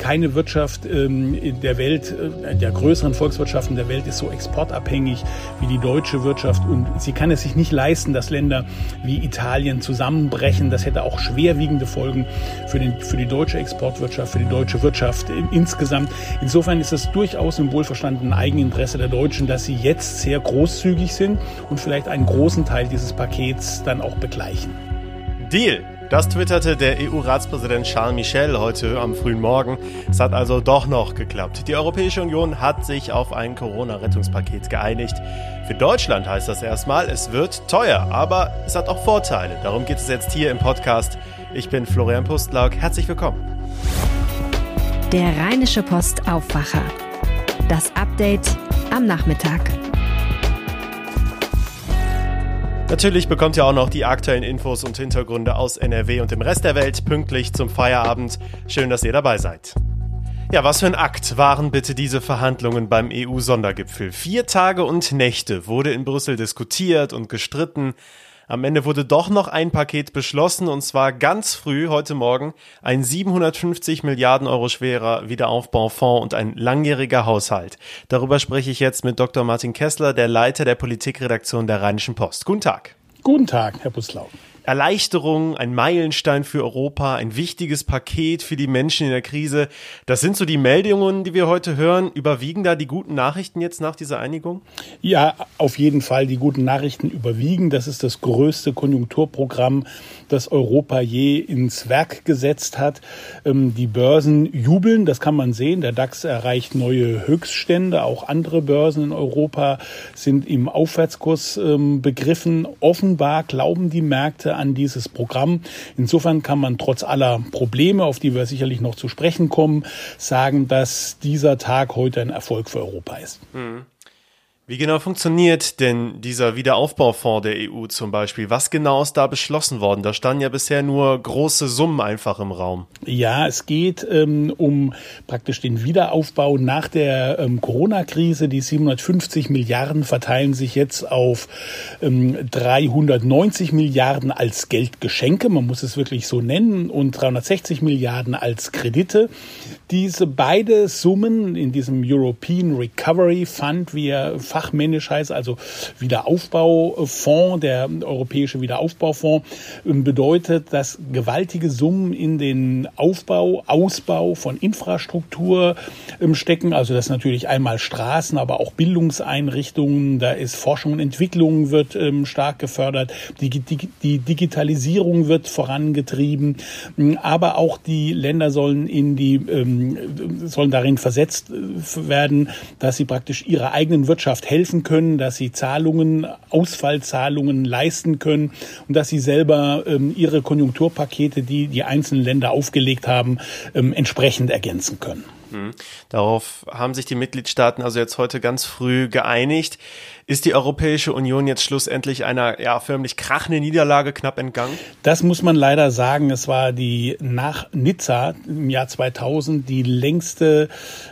keine Wirtschaft ähm, in der Welt, äh, der größeren Volkswirtschaften der Welt ist so exportabhängig wie die deutsche Wirtschaft und sie kann es sich nicht leisten, dass Länder wie Italien zusammenbrechen. Das hätte auch schwerwiegende Folgen für, den, für die deutsche Exportwirtschaft, für die deutsche Wirtschaft insgesamt. Insofern ist es durchaus im wohlverstandenen Eigeninteresse der Deutschen, dass sie jetzt sehr großzügig sind und vielleicht einen großen Teil dieses Pakets dann auch begleichen. Deal. Das twitterte der EU-Ratspräsident Charles Michel heute am frühen Morgen. Es hat also doch noch geklappt. Die Europäische Union hat sich auf ein Corona-Rettungspaket geeinigt. Für Deutschland heißt das erstmal, es wird teuer, aber es hat auch Vorteile. Darum geht es jetzt hier im Podcast. Ich bin Florian Pustlauk. Herzlich willkommen. Der Rheinische Post Aufwacher. Das Update am Nachmittag. Natürlich bekommt ihr auch noch die aktuellen Infos und Hintergründe aus NRW und dem Rest der Welt pünktlich zum Feierabend. Schön, dass ihr dabei seid. Ja, was für ein Akt waren bitte diese Verhandlungen beim EU-Sondergipfel? Vier Tage und Nächte wurde in Brüssel diskutiert und gestritten. Am Ende wurde doch noch ein Paket beschlossen und zwar ganz früh heute Morgen ein 750 Milliarden Euro schwerer Wiederaufbaufonds und ein langjähriger Haushalt. Darüber spreche ich jetzt mit Dr. Martin Kessler, der Leiter der Politikredaktion der Rheinischen Post. Guten Tag. Guten Tag, Herr Buslau. Erleichterung, ein Meilenstein für Europa, ein wichtiges Paket für die Menschen in der Krise. Das sind so die Meldungen, die wir heute hören. Überwiegen da die guten Nachrichten jetzt nach dieser Einigung? Ja, auf jeden Fall. Die guten Nachrichten überwiegen. Das ist das größte Konjunkturprogramm, das Europa je ins Werk gesetzt hat. Ähm, die Börsen jubeln, das kann man sehen. Der DAX erreicht neue Höchststände. Auch andere Börsen in Europa sind im Aufwärtskurs ähm, begriffen. Offenbar glauben die Märkte an dieses Programm. Insofern kann man trotz aller Probleme, auf die wir sicherlich noch zu sprechen kommen, sagen, dass dieser Tag heute ein Erfolg für Europa ist. Mhm. Wie genau funktioniert denn dieser Wiederaufbaufonds der EU zum Beispiel? Was genau ist da beschlossen worden? Da standen ja bisher nur große Summen einfach im Raum. Ja, es geht ähm, um praktisch den Wiederaufbau nach der ähm, Corona-Krise. Die 750 Milliarden verteilen sich jetzt auf ähm, 390 Milliarden als Geldgeschenke, man muss es wirklich so nennen, und 360 Milliarden als Kredite. Diese beide Summen in diesem European Recovery Fund, wie er fachmännisch heißt, also Wiederaufbaufonds, der Europäische Wiederaufbaufonds, ähm, bedeutet, dass gewaltige Summen in den Aufbau, Ausbau von Infrastruktur ähm, stecken. Also das natürlich einmal Straßen, aber auch Bildungseinrichtungen, da ist Forschung und Entwicklung wird ähm, stark gefördert, die, Digitalisierung wird vorangetrieben, aber auch die Länder sollen in die sollen darin versetzt äh, werden, dass sie praktisch ihre eigenen Wirtschaft helfen können, dass sie Zahlungen, Ausfallzahlungen leisten können und dass sie selber ähm, ihre Konjunkturpakete, die die einzelnen Länder aufgelegt haben, ähm, entsprechend ergänzen können. Mhm. Darauf haben sich die Mitgliedstaaten also jetzt heute ganz früh geeinigt. Ist die Europäische Union jetzt schlussendlich einer ja förmlich krachenden Niederlage knapp entgangen? Das muss man leider sagen. Es war die nach Nizza im Jahr 2000 die längste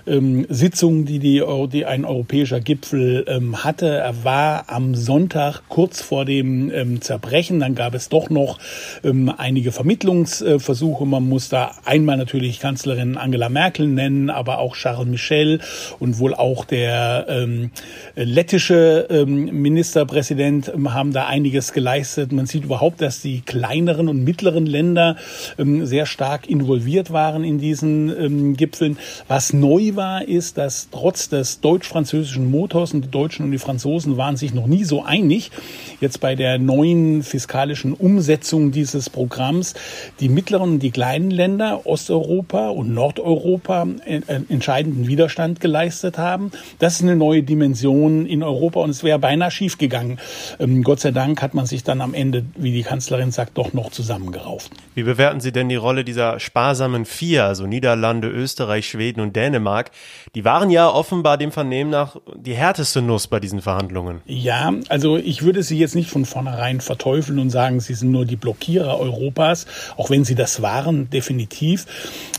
ähm, Sitzung, die, die, die ein europäischer Gipfel ähm, hatte. Er war am Sonntag kurz vor dem ähm, Zerbrechen. Dann gab es doch noch ähm, einige Vermittlungsversuche. Man muss da einmal natürlich Kanzlerin Angela Merkel nennen, aber auch Charles Michel und wohl auch der ähm, lettische Ministerpräsident ähm, haben da einiges geleistet. Man sieht überhaupt, dass die kleineren und mittleren Länder ähm, sehr stark involviert waren in diesen ähm, Gipfeln. Was neu war, ist, dass trotz des deutsch-französischen Motors und die Deutschen und die Franzosen waren sich noch nie so einig. Jetzt bei der neuen fiskalischen Umsetzung dieses Programms die mittleren und die kleinen Länder Osteuropa und Nordeuropa äh, entscheidenden Widerstand geleistet haben. Das ist eine neue Dimension in Europa und es wäre beinahe schief gegangen. Ähm, Gott sei Dank hat man sich dann am Ende, wie die Kanzlerin sagt, doch noch zusammengerauft. Wie bewerten Sie denn die Rolle dieser sparsamen vier, also Niederlande, Österreich, Schweden und Dänemark? Die waren ja offenbar dem Vernehmen nach die härteste Nuss bei diesen Verhandlungen. Ja, also ich würde sie jetzt nicht von vornherein verteufeln und sagen, sie sind nur die Blockierer Europas, auch wenn sie das waren, definitiv.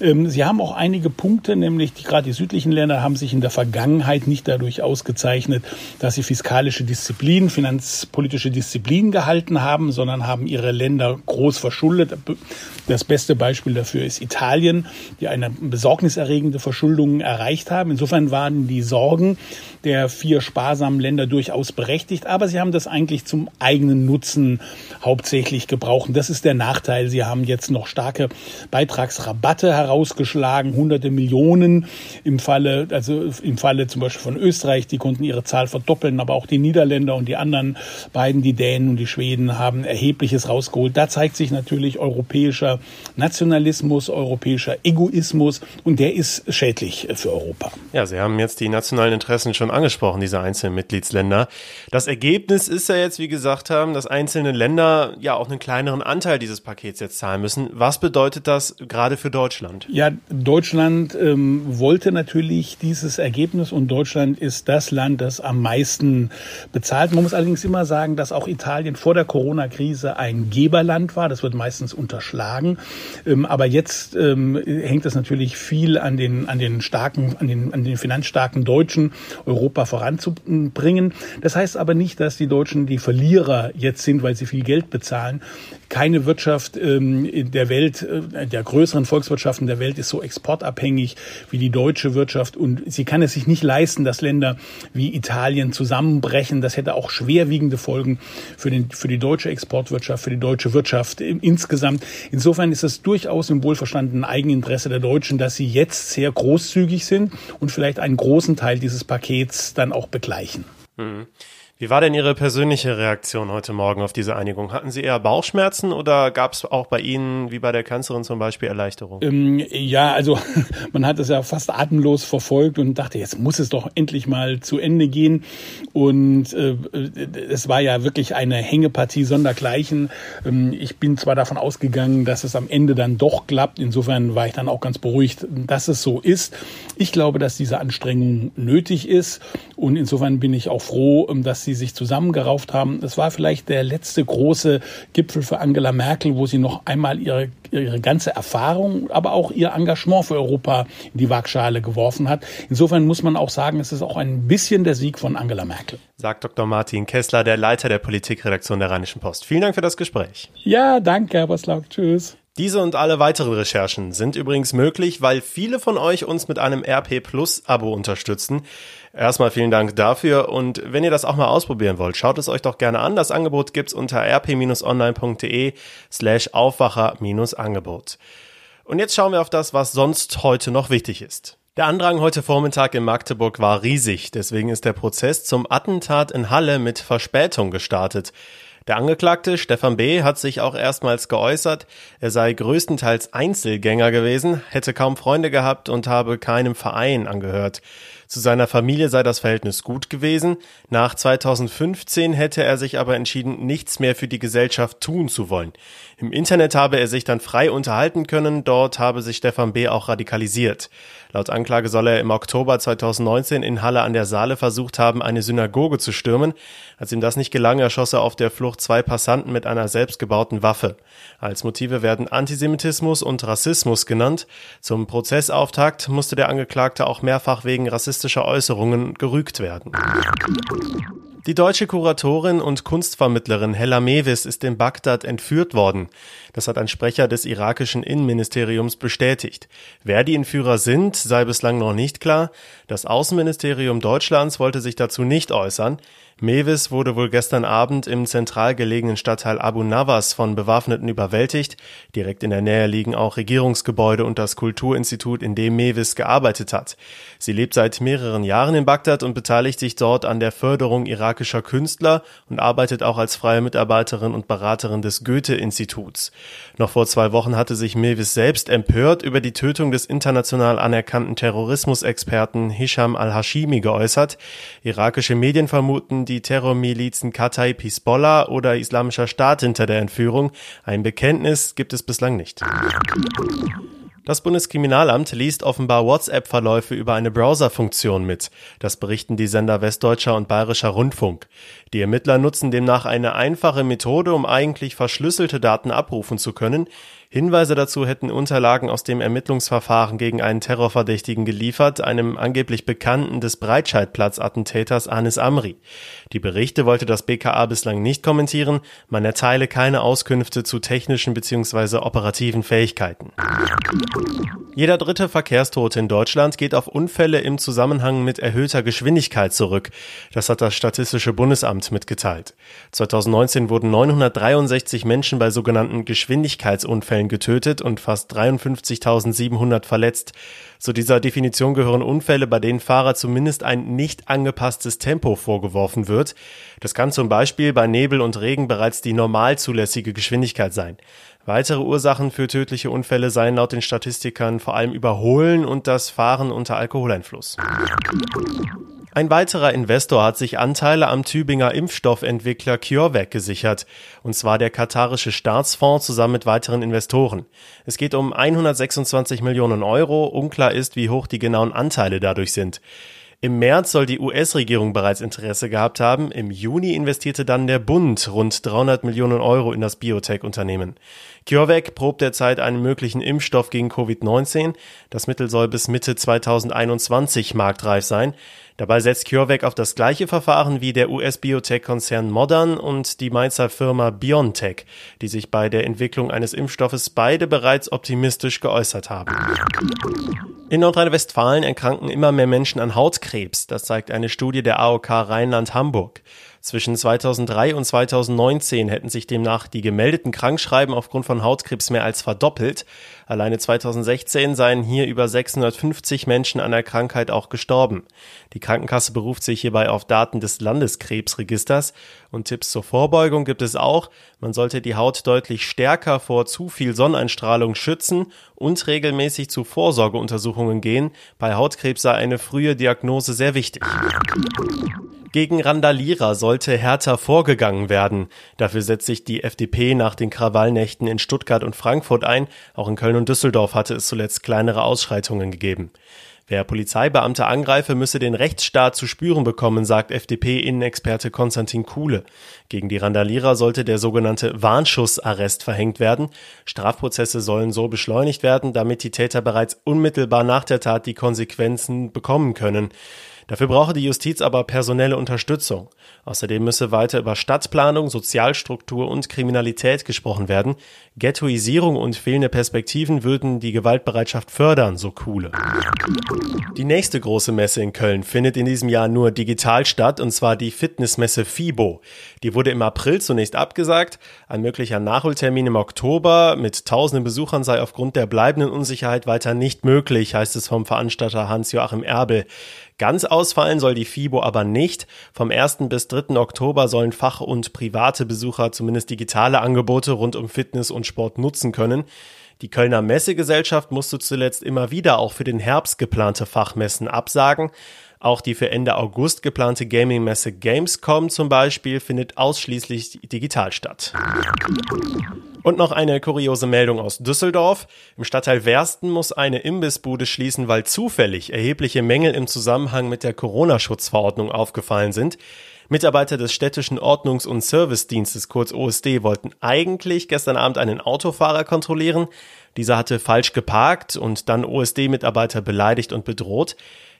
Ähm, sie haben auch einige Punkte, nämlich die, gerade die südlichen Länder haben sich in der Vergangenheit nicht dadurch ausgezeichnet, dass sie fiskalische Disziplin, finanzpolitische Disziplin gehalten haben, sondern haben ihre Länder groß verschuldet. Das beste Beispiel dafür ist Italien, die eine besorgniserregende Verschuldung erreicht haben. Insofern waren die Sorgen der vier sparsamen Länder durchaus berechtigt, aber sie haben das eigentlich zum eigenen Nutzen hauptsächlich gebraucht. Das ist der Nachteil. Sie haben jetzt noch starke Beitragsrabatte herausgeschlagen, hunderte Millionen im Falle, also im Falle zum Beispiel von Österreich, die konnten ihre Zahl verdoppeln, aber auch die Niederländer und die anderen beiden, die Dänen und die Schweden, haben erhebliches rausgeholt. Da zeigt sich natürlich europäischer Nationalismus, europäischer Egoismus und der ist schädlich für Europa. Ja, Sie haben jetzt die nationalen Interessen schon angesprochen, diese einzelnen Mitgliedsländer. Das Ergebnis ist ja jetzt, wie gesagt haben, dass einzelne Länder ja auch einen kleineren Anteil dieses Pakets jetzt zahlen müssen. Was bedeutet das gerade für Deutschland? Ja, Deutschland ähm, wollte natürlich dieses Ergebnis und Deutschland ist das Land, das am meisten bezahlt. Man muss allerdings immer sagen, dass auch Italien vor der Corona-Krise ein Geberland war. Das wird meistens unterschlagen. Ähm, aber jetzt ähm, hängt es natürlich viel an den, an den starken, an den, an den finanzstarken Deutschen, Europa voranzubringen. Das heißt aber nicht, dass die Deutschen die Verlierer jetzt sind, weil sie viel Geld bezahlen. Keine Wirtschaft ähm, der Welt, äh, der größeren Volkswirtschaften der Welt ist so exportabhängig wie die deutsche Wirtschaft und sie kann es sich nicht leisten, dass Länder wie Italien zusammenbrechen. Das hätte auch schwerwiegende Folgen für, den, für die deutsche Exportwirtschaft, für die deutsche Wirtschaft insgesamt. Insofern ist es durchaus im wohlverstandenen Eigeninteresse der Deutschen, dass sie jetzt sehr großzügig sind und vielleicht einen großen Teil dieses Pakets dann auch begleichen. Mhm. Wie war denn Ihre persönliche Reaktion heute Morgen auf diese Einigung? Hatten Sie eher Bauchschmerzen oder gab es auch bei Ihnen, wie bei der Kanzlerin zum Beispiel, Erleichterung? Ähm, ja, also man hat es ja fast atemlos verfolgt und dachte, jetzt muss es doch endlich mal zu Ende gehen. Und äh, es war ja wirklich eine Hängepartie sondergleichen. Ähm, ich bin zwar davon ausgegangen, dass es am Ende dann doch klappt. Insofern war ich dann auch ganz beruhigt, dass es so ist. Ich glaube, dass diese Anstrengung nötig ist. Und insofern bin ich auch froh, ähm, dass sie sich zusammengerauft haben. Es war vielleicht der letzte große Gipfel für Angela Merkel, wo sie noch einmal ihre, ihre ganze Erfahrung, aber auch ihr Engagement für Europa in die Waagschale geworfen hat. Insofern muss man auch sagen, es ist auch ein bisschen der Sieg von Angela Merkel. Sagt Dr. Martin Kessler, der Leiter der Politikredaktion der Rheinischen Post. Vielen Dank für das Gespräch. Ja, danke, Herr Boslauk. Tschüss. Diese und alle weiteren Recherchen sind übrigens möglich, weil viele von euch uns mit einem RP Plus Abo unterstützen. Erstmal vielen Dank dafür und wenn ihr das auch mal ausprobieren wollt, schaut es euch doch gerne an. Das Angebot gibt's unter rp-online.de slash Aufwacher-Angebot. Und jetzt schauen wir auf das, was sonst heute noch wichtig ist. Der Andrang heute Vormittag in Magdeburg war riesig, deswegen ist der Prozess zum Attentat in Halle mit Verspätung gestartet. Der Angeklagte Stefan B. hat sich auch erstmals geäußert, er sei größtenteils Einzelgänger gewesen, hätte kaum Freunde gehabt und habe keinem Verein angehört. Zu seiner Familie sei das Verhältnis gut gewesen. Nach 2015 hätte er sich aber entschieden, nichts mehr für die Gesellschaft tun zu wollen. Im Internet habe er sich dann frei unterhalten können, dort habe sich Stefan B. auch radikalisiert. Laut Anklage soll er im Oktober 2019 in Halle an der Saale versucht haben, eine Synagoge zu stürmen. Als ihm das nicht gelang, erschoss er auf der Flucht zwei Passanten mit einer selbstgebauten Waffe. Als Motive werden Antisemitismus und Rassismus genannt. Zum Prozessauftakt musste der Angeklagte auch mehrfach wegen rassistischer Äußerungen gerügt werden. Die deutsche Kuratorin und Kunstvermittlerin Hella Mewis ist in Bagdad entführt worden. Das hat ein Sprecher des irakischen Innenministeriums bestätigt. Wer die Entführer sind, sei bislang noch nicht klar. Das Außenministerium Deutschlands wollte sich dazu nicht äußern. Mewis wurde wohl gestern Abend im zentral gelegenen Stadtteil Abu Nawas von Bewaffneten überwältigt. Direkt in der Nähe liegen auch Regierungsgebäude und das Kulturinstitut, in dem Mewis gearbeitet hat. Sie lebt seit mehreren Jahren in Bagdad und beteiligt sich dort an der Förderung irakischer Künstler und arbeitet auch als freie Mitarbeiterin und Beraterin des Goethe-Instituts. Noch vor zwei Wochen hatte sich Mewis selbst empört über die Tötung des international anerkannten Terrorismusexperten Hisham al-Hashimi geäußert. Irakische Medien vermuten, die Terrormilizen Katay Pisbollah oder Islamischer Staat hinter der Entführung. Ein Bekenntnis gibt es bislang nicht. Das Bundeskriminalamt liest offenbar WhatsApp-Verläufe über eine Browser-Funktion mit. Das berichten die Sender Westdeutscher und Bayerischer Rundfunk. Die Ermittler nutzen demnach eine einfache Methode, um eigentlich verschlüsselte Daten abrufen zu können. Hinweise dazu hätten Unterlagen aus dem Ermittlungsverfahren gegen einen Terrorverdächtigen geliefert, einem angeblich Bekannten des Breitscheidplatz-Attentäters Anis Amri. Die Berichte wollte das BKA bislang nicht kommentieren, man erteile keine Auskünfte zu technischen bzw. operativen Fähigkeiten. Jeder dritte Verkehrstote in Deutschland geht auf Unfälle im Zusammenhang mit erhöhter Geschwindigkeit zurück. Das hat das Statistische Bundesamt mitgeteilt. 2019 wurden 963 Menschen bei sogenannten Geschwindigkeitsunfällen getötet und fast 53.700 verletzt. Zu dieser Definition gehören Unfälle, bei denen Fahrer zumindest ein nicht angepasstes Tempo vorgeworfen wird. Das kann zum Beispiel bei Nebel und Regen bereits die normal zulässige Geschwindigkeit sein. Weitere Ursachen für tödliche Unfälle seien laut den Statistikern vor allem Überholen und das Fahren unter Alkoholeinfluss. Ein weiterer Investor hat sich Anteile am Tübinger Impfstoffentwickler CureVac gesichert, und zwar der katarische Staatsfonds zusammen mit weiteren Investoren. Es geht um 126 Millionen Euro, unklar ist, wie hoch die genauen Anteile dadurch sind. Im März soll die US-Regierung bereits Interesse gehabt haben. Im Juni investierte dann der Bund rund 300 Millionen Euro in das Biotech-Unternehmen. CureVac probt derzeit einen möglichen Impfstoff gegen Covid-19. Das Mittel soll bis Mitte 2021 marktreif sein. Dabei setzt CureVac auf das gleiche Verfahren wie der US-Biotech-Konzern Modern und die Mainzer Firma BioNTech, die sich bei der Entwicklung eines Impfstoffes beide bereits optimistisch geäußert haben. In Nordrhein-Westfalen erkranken immer mehr Menschen an Hautkrebs. Das zeigt eine Studie der AOK Rheinland-Hamburg. Zwischen 2003 und 2019 hätten sich demnach die gemeldeten Krankschreiben aufgrund von Hautkrebs mehr als verdoppelt. Alleine 2016 seien hier über 650 Menschen an der Krankheit auch gestorben. Die Krankenkasse beruft sich hierbei auf Daten des Landeskrebsregisters und Tipps zur Vorbeugung gibt es auch. Man sollte die Haut deutlich stärker vor zu viel Sonneneinstrahlung schützen und regelmäßig zu Vorsorgeuntersuchungen gehen. Bei Hautkrebs sei eine frühe Diagnose sehr wichtig. Gegen Randalierer sollte härter vorgegangen werden. Dafür setzt sich die FDP nach den Krawallnächten in Stuttgart und Frankfurt ein. Auch in Köln und Düsseldorf hatte es zuletzt kleinere Ausschreitungen gegeben. Wer Polizeibeamte angreife, müsse den Rechtsstaat zu spüren bekommen, sagt FDP-Innenexperte Konstantin Kuhle. Gegen die Randalierer sollte der sogenannte Warnschussarrest verhängt werden. Strafprozesse sollen so beschleunigt werden, damit die Täter bereits unmittelbar nach der Tat die Konsequenzen bekommen können. Dafür brauche die Justiz aber personelle Unterstützung. Außerdem müsse weiter über Stadtplanung, Sozialstruktur und Kriminalität gesprochen werden. Ghettoisierung und fehlende Perspektiven würden die Gewaltbereitschaft fördern, so Kuhle. Die nächste große Messe in Köln findet in diesem Jahr nur digital statt, und zwar die Fitnessmesse FIBO. Die wurde im April zunächst abgesagt. Ein möglicher Nachholtermin im Oktober mit tausenden Besuchern sei aufgrund der bleibenden Unsicherheit weiter nicht möglich, heißt es vom Veranstalter Hans-Joachim Erbel. Ganz ausfallen soll die FIBO aber nicht. Vom 1. bis 3. Oktober sollen Fach- und private Besucher zumindest digitale Angebote rund um Fitness und Sport nutzen können. Die Kölner Messegesellschaft musste zuletzt immer wieder auch für den Herbst geplante Fachmessen absagen. Auch die für Ende August geplante Gaming-Messe Gamescom zum Beispiel findet ausschließlich digital statt. Und noch eine kuriose Meldung aus Düsseldorf. Im Stadtteil Wersten muss eine Imbissbude schließen, weil zufällig erhebliche Mängel im Zusammenhang mit der Corona-Schutzverordnung aufgefallen sind. Mitarbeiter des städtischen Ordnungs- und Servicedienstes, kurz OSD, wollten eigentlich gestern Abend einen Autofahrer kontrollieren. Dieser hatte falsch geparkt und dann OSD-Mitarbeiter beleidigt und bedroht.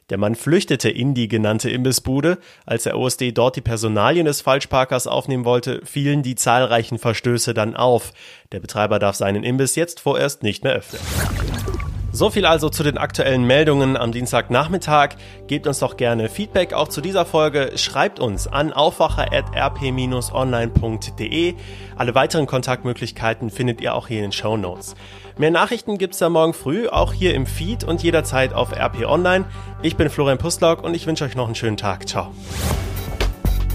Der Mann flüchtete in die genannte Imbissbude. Als der OSD dort die Personalien des Falschparkers aufnehmen wollte, fielen die zahlreichen Verstöße dann auf. Der Betreiber darf seinen Imbiss jetzt vorerst nicht mehr öffnen. So viel also zu den aktuellen Meldungen am Dienstagnachmittag. Gebt uns doch gerne Feedback auch zu dieser Folge. Schreibt uns an aufwacher.rp-online.de. Alle weiteren Kontaktmöglichkeiten findet ihr auch hier in den Show Notes. Mehr Nachrichten gibt's da morgen früh, auch hier im Feed und jederzeit auf RP Online. Ich bin Florian Pustlauk und ich wünsche euch noch einen schönen Tag. Ciao.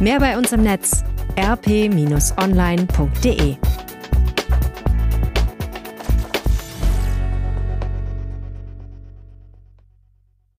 Mehr bei uns im Netz rp-online.de